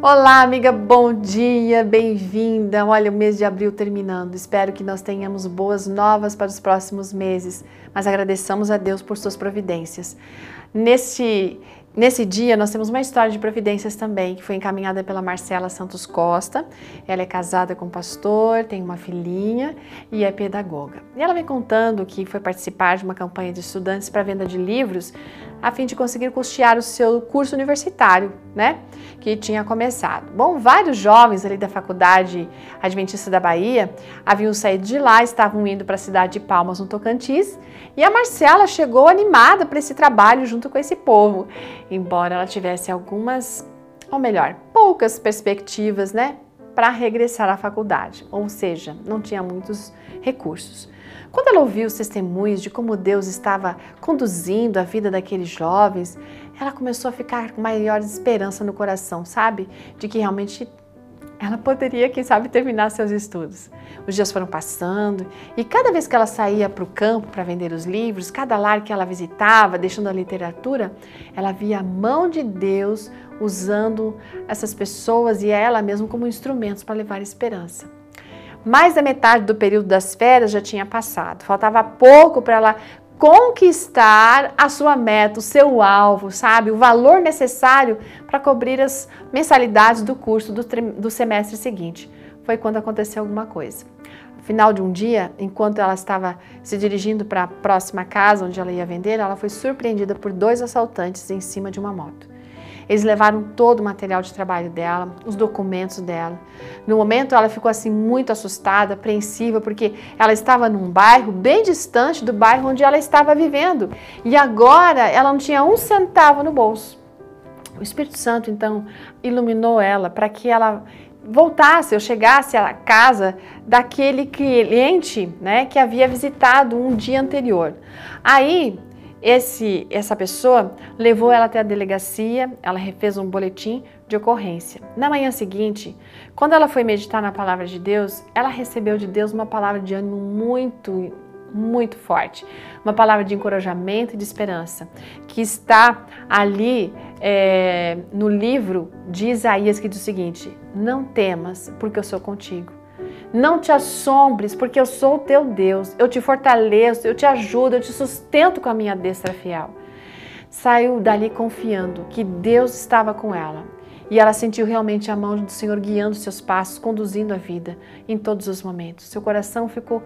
Olá, amiga, bom dia, bem-vinda. Olha, o mês de abril terminando. Espero que nós tenhamos boas novas para os próximos meses, mas agradeçamos a Deus por suas providências. Nesse Nesse dia, nós temos uma história de providências também, que foi encaminhada pela Marcela Santos Costa. Ela é casada com um pastor, tem uma filhinha e é pedagoga. E ela vem contando que foi participar de uma campanha de estudantes para venda de livros a fim de conseguir custear o seu curso universitário, né? Que tinha começado. Bom, vários jovens ali da faculdade Adventista da Bahia haviam saído de lá, estavam indo para a cidade de Palmas, no Tocantins, e a Marcela chegou animada para esse trabalho junto com esse povo, embora ela tivesse algumas, ou melhor, poucas perspectivas, né? Para regressar à faculdade, ou seja, não tinha muitos recursos. Quando ela ouviu os testemunhos de como Deus estava conduzindo a vida daqueles jovens, ela começou a ficar com maior esperança no coração, sabe? De que realmente ela poderia, quem sabe, terminar seus estudos. Os dias foram passando e cada vez que ela saía para o campo para vender os livros, cada lar que ela visitava, deixando a literatura, ela via a mão de Deus usando essas pessoas e ela mesma como instrumentos para levar esperança. Mais da metade do período das férias já tinha passado. Faltava pouco para ela conquistar a sua meta, o seu alvo, sabe? O valor necessário para cobrir as mensalidades do curso do, do semestre seguinte. Foi quando aconteceu alguma coisa. No final de um dia, enquanto ela estava se dirigindo para a próxima casa onde ela ia vender, ela foi surpreendida por dois assaltantes em cima de uma moto. Eles levaram todo o material de trabalho dela, os documentos dela. No momento, ela ficou assim muito assustada, apreensiva, porque ela estava num bairro bem distante do bairro onde ela estava vivendo. E agora ela não tinha um centavo no bolso. O Espírito Santo, então, iluminou ela para que ela voltasse, eu chegasse à casa daquele cliente né, que havia visitado um dia anterior. Aí esse, essa pessoa levou ela até a delegacia, ela fez um boletim de ocorrência. Na manhã seguinte, quando ela foi meditar na palavra de Deus, ela recebeu de Deus uma palavra de ânimo muito, muito forte, uma palavra de encorajamento e de esperança, que está ali é, no livro de Isaías, que diz o seguinte: Não temas, porque eu sou contigo. Não te assombres, porque eu sou o teu Deus. Eu te fortaleço, eu te ajudo, eu te sustento com a minha destra fiel. Saiu dali confiando que Deus estava com ela. E ela sentiu realmente a mão do Senhor guiando seus passos, conduzindo a vida em todos os momentos. Seu coração ficou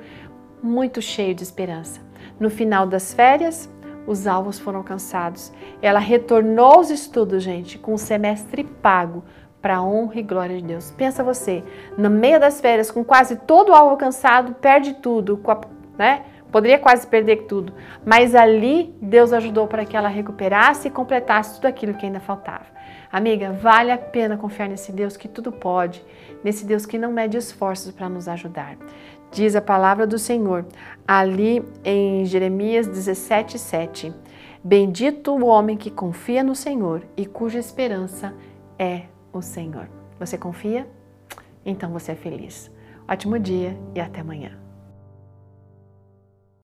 muito cheio de esperança. No final das férias, os alvos foram alcançados. Ela retornou aos estudos, gente, com o semestre pago, para a honra e glória de Deus. Pensa você, no meio das férias, com quase todo o alvo alcançado, perde tudo, né? Poderia quase perder tudo, mas ali Deus ajudou para que ela recuperasse e completasse tudo aquilo que ainda faltava. Amiga, vale a pena confiar nesse Deus que tudo pode, nesse Deus que não mede esforços para nos ajudar. Diz a palavra do Senhor ali em Jeremias 17, 7. Bendito o homem que confia no Senhor e cuja esperança é o Senhor. Você confia? Então você é feliz. Ótimo dia e até amanhã.